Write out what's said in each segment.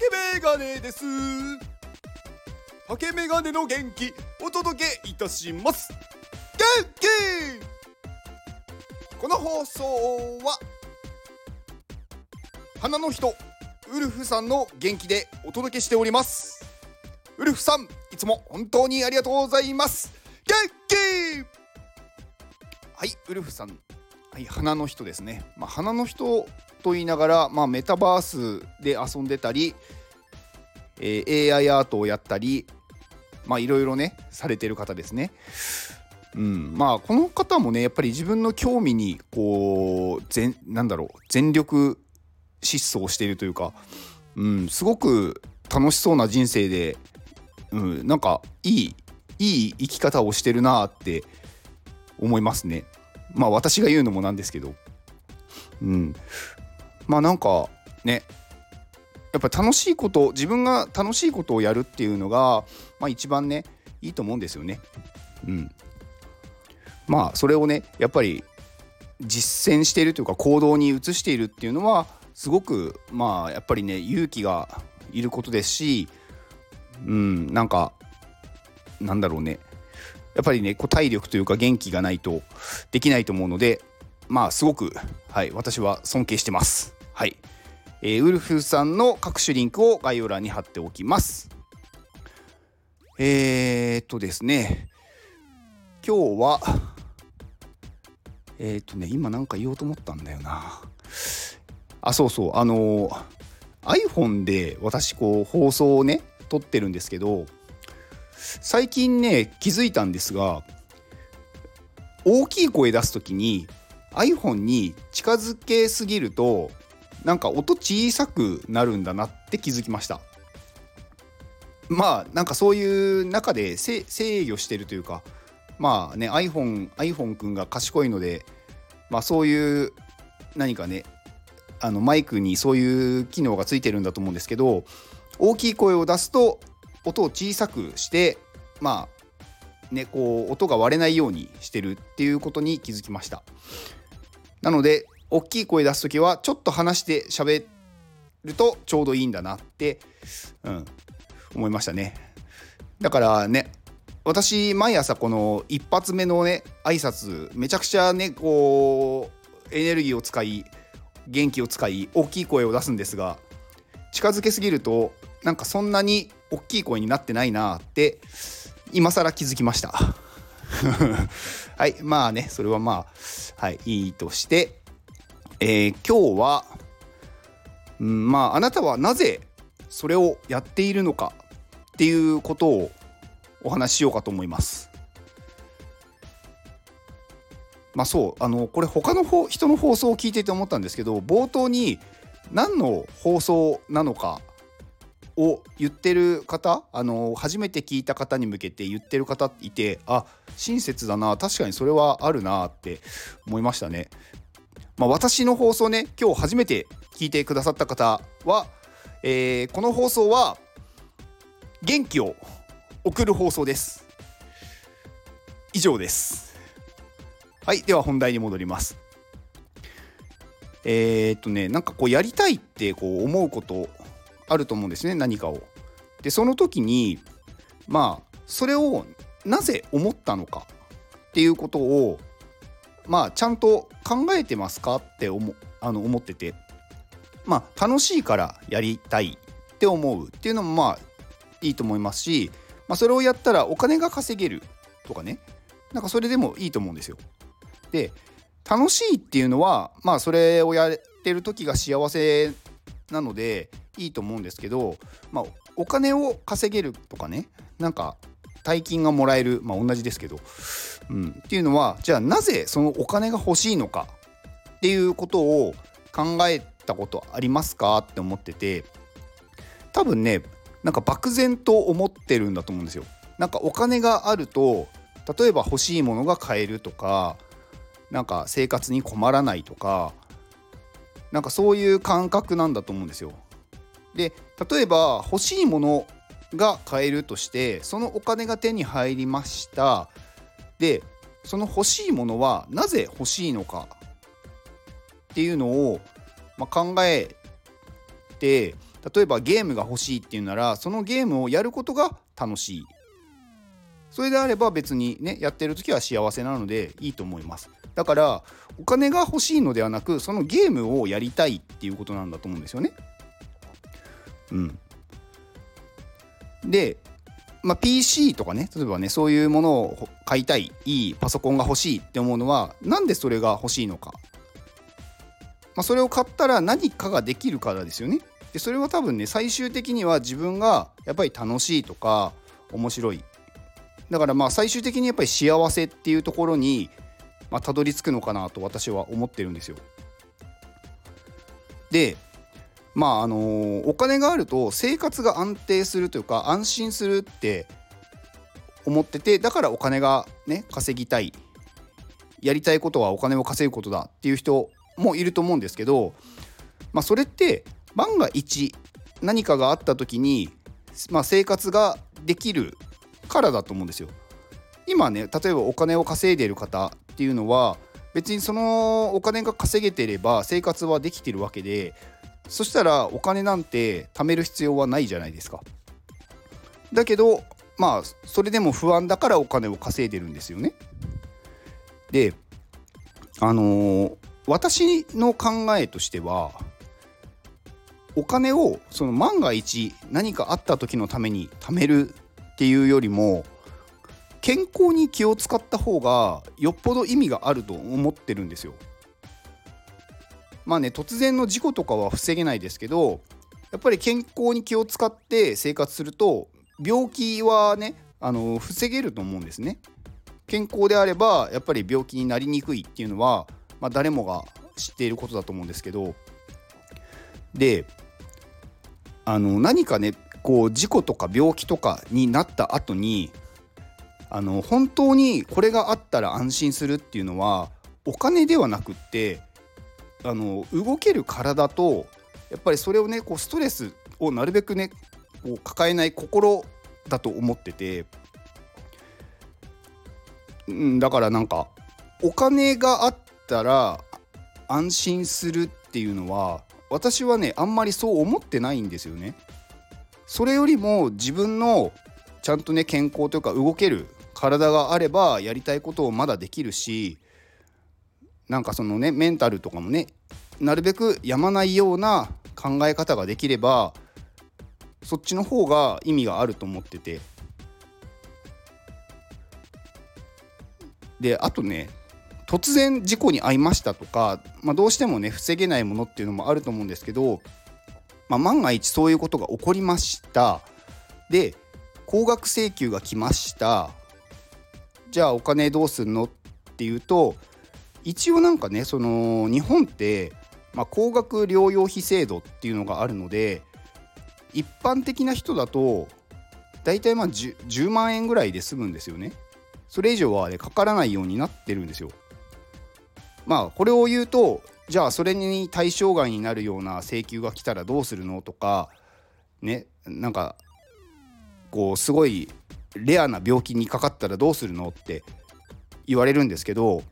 竹メガネです。竹メガネの元気お届けいたします。元気！この放送は花の人ウルフさんの元気でお届けしております。ウルフさんいつも本当にありがとうございます。元気！はいウルフさんはい花の人ですねまあ花の人と言いながら、まあ、メタバースで遊んでたり、えー、AI アートをやったりまあいろいろねされてる方ですね。うん、まあこの方もねやっぱり自分の興味にこう全なんだろう全力疾走しているというか、うん、すごく楽しそうな人生で、うん、なんかいいいい生き方をしてるなって思いますね。まあ私が言うのもなんですけど、うん、まあなんかねやっぱ楽しいこと自分が楽しいことをやるっていうのが、まあ、一番ねいいと思うんですよね。うん、まあそれをねやっぱり実践しているというか行動に移しているっていうのはすごくまあやっぱりね勇気がいることですしうんなんかなんだろうね。やっぱりねこう体力というか元気がないとできないと思うのでまあすごくはい私は尊敬してます。はい、えー、ウルフさんの各種リンクを概要欄に貼っておきます。えー、っとですね、今日は、えー、っとね、今なんか言おうと思ったんだよな。あ、そうそう、あの iPhone で私こう放送をね、撮ってるんですけど、最近ね、気づいたんですが、大きい声出す時に iPhone に近づけすぎるとなんか音小さくなるんだなって気づきました。まあなんかそういう中で制御してるというかまあね iPhone, iPhone 君が賢いのでまあそういう何かねあのマイクにそういう機能がついてるんだと思うんですけど大きい声を出すと音を小さくしてまあねこう音が割れないようにしてるっていうことに気づきました。なので大きい声出す時はちょっと話して喋るとちょうどいいんだなって、うん、思いましたね。だからね私毎朝この一発目のね挨拶めちゃくちゃねこうエネルギーを使い元気を使い大きい声を出すんですが近づけすぎるとなんかそんなに大きい声になってないなって今更気づきました はいまあねそれはまあはいいいとしてえー、今日は、うん、まああなたはなぜそれをやっているのかっていうことをお話ししようかと思います。まあそうあのこれ他の人の放送を聞いてて思ったんですけど冒頭に何の放送なのかを言ってる方あの初めて聞いた方に向けて言ってる方いてあ親切だな確かにそれはあるなって思いましたね。まあ、私の放送ね今日初めて聞いてくださった方は、えー、この放送は元気を送る放送です。以上です。はいでは本題に戻ります。えー、っとねなんかこうやりたいってこう思うことあると思うんですね何かを。でその時にまあそれをなぜ思ったのかっていうことをまあちゃんと考えてますかって思あの思ってて。まあ楽しいからやりたいって思うっていうのもまあいいと思いますし、まあ、それをやったらお金が稼げるとかね。なんかそれでもいいと思うんですよ。で楽しいっていうのはまあそれをやってる時が幸せなのでいいと思うんですけど、まあ、お金を稼げるとかねなんか大金がもらえるまあ同じですけど、うん、っていうのはじゃあなぜそのお金が欲しいのかっていうことを考えたことありますか？って思ってて多分ねなんか漠然と思ってるんだと思うんですよ。なんかお金があると例えば欲しいものが買えるとかなんか生活に困らないとかなんかそういう感覚なんだと思うんですよ。で例えば欲しいものが買えるとしてそのお金が手に入りました。でその欲しいものはなぜ欲しいのか？っていうのを、まあ、考えて例えばゲームが欲しいっていうならそのゲームをやることが楽しい。それであれば別にねやってる時は幸せなのでいいと思います。だからお金が欲しいのではなくそのゲームをやりたいっていうことなんだと思うんですよね。うん。でまあ、PC とかね例えばねそういうものを買いたいいいパソコンが欲しいって思うのはなんでそれが欲しいのか、まあ、それを買ったら何かができるからですよね。でそれは多分ね最終的には自分がやっぱり楽しいとか面白い。だからまあ最終的にやっぱり幸せっていうところにまあ、たどり着くのかなと私は思ってるんですよ。でまああのー、お金があると生活が安定するというか安心するって思っててだからお金がね稼ぎたいやりたいことはお金を稼ぐことだっていう人もいると思うんですけど、まあ、それって万が一何かがあった時に、まあ、生活ができるからだと思うんですよ。今ね例えばお金を稼いでいる方っていうのは別にそのお金が稼げてれば生活はできてるわけでそしたらお金なんて貯める必要はないじゃないですか。だけどまあそれでも不安だからお金を稼いでるんですよね。であのー、私の考えとしてはお金をその万が一何かあった時のために貯めるっていうよりも健康に気を使った方がよっぽど意味があると思ってるんですよ。まあね突然の事故とかは防げないですけどやっぱり健康に気を使って生活すると病気はねあの防げると思うんですね。健康であればやっぱり病気になりにくいっていうのは、まあ、誰もが知っていることだと思うんですけどであの何かねこう事故とか病気とかになった後にあの本当にこれがあったら安心するっていうのはお金ではなくってあの動ける体とやっぱりそれをねこうストレスをなるべくねこう抱えない心だと思ってて、うん、だからなんかお金があったら安心するっていうのは私はねあんまりそう思ってないんですよね。それよりも自分のちゃんとね健康というか動ける体があればやりたいことをまだできるしなんかそのねメンタルとかもねなるべくやまないような考え方ができればそっちの方が意味があると思ってて。であとね突然事故に遭いましたとか、まあ、どうしてもね防げないものっていうのもあると思うんですけど、まあ、万が一そういうことが起こりました。で高額請求が来ました。じゃあお金どうすんのっていうと一応なんかねその日本って、まあ、高額療養費制度っていうのがあるので一般的な人だと大体まあ 10, 10万円ぐらいで済むんですよね。それ以上は、ね、かからないようになってるんですよ。まあこれを言うとじゃあそれに対象外になるような請求が来たらどうするのとかねなんかこうすごいレアな病気にかかったらどうするのって言われるんですけど、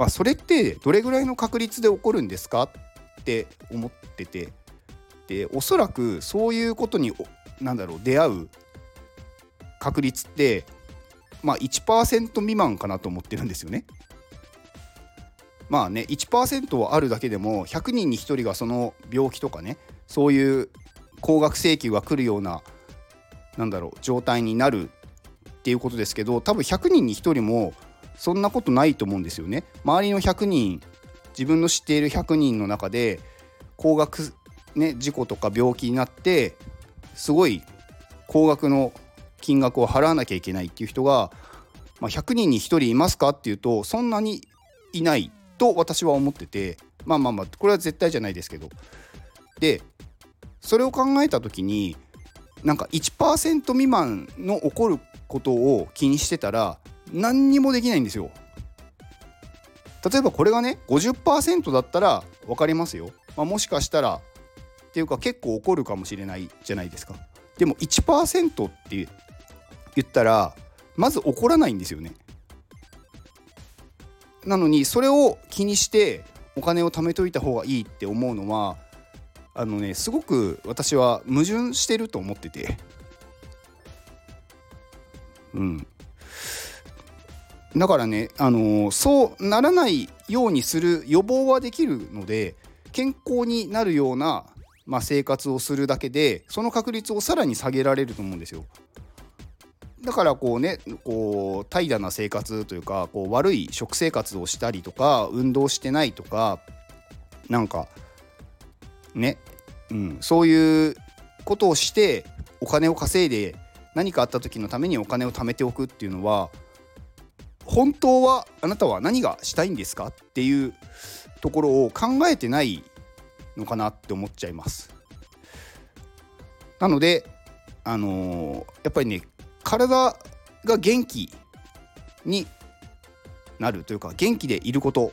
ま、それってどれぐらいの確率で起こるんですか？って思っててでおそらくそういうことに何だろう出会う確率ってまあ1%未満かなと思ってるんですよね。まあね1%はあるだけでも100人に1人がその病気とかねそういう高額請求が来るようななんだろう状態になるっていうことですけど多分100人に1人もそんなことないと思うんですよね。周りの100人自分の知っている100人の中で高額、ね、事故とか病気になってすごい高額の金額を払わなきゃいけないっていう人が、まあ、100人に1人いますかっていうとそんなにいないと私は思っててまあまあまあこれは絶対じゃないですけどでそれを考えた時になんか1%未満の起こることを気にしてたら何にもできないんですよ。例えばこれがね50%だったら分かりますよ。まあ、もしかしたらっていうか結構起こるかもしれないじゃないですか。でも1%って言ったらまず起こらないんですよね。なのにそれを気にしてお金を貯めといた方がいいって思うのはあのねすごく私は矛盾してると思っててうんだからね、あのー、そうならないようにする予防はできるので健康になるような、まあ、生活をするだけでその確率をさらに下げられると思うんですよ。だからこうねこう怠惰な生活というかこう悪い食生活をしたりとか運動してないとかなんかね、うん、そういうことをしてお金を稼いで何かあった時のためにお金を貯めておくっていうのは本当はあなたは何がしたいんですかっていうところを考えてないのかなって思っちゃいます。なのであのー、やっぱりね体が元気になるというか元気でいること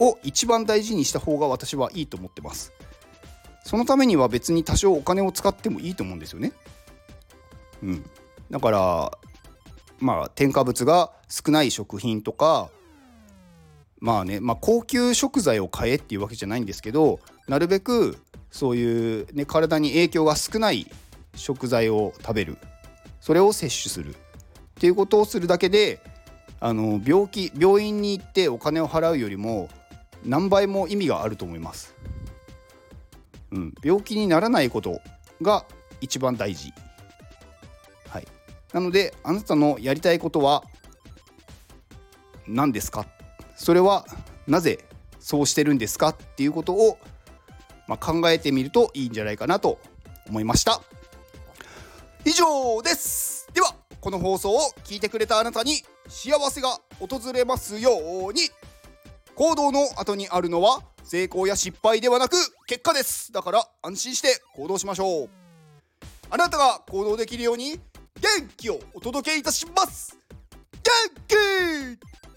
を一番大事にした方が私はいいと思ってます。そのためには別に多少お金を使ってもいいと思うんですよね。うん、だからまあ添加物が少ない食品とかまあね、まあ、高級食材を買えっていうわけじゃないんですけどなるべくそういう、ね、体に影響が少ない食材を食べるそれを摂取するっていうことをするだけであの病気病院に行ってお金を払うよりも何倍も意味があると思います。うん、病気にならないことが一番大事。なのであなたのやりたいことは何ですか？それはなぜそうしてるんですか？っていうことを、まあ、考えてみるといいんじゃないかなと思いました。以上です。ではこの放送を聞いてくれたあなたに幸せが訪れますように行動の後にあるのは成功や失敗ではなく結果です。だから安心して行動しましょう。あなたが行動できるように元気をお届けいたします。元気！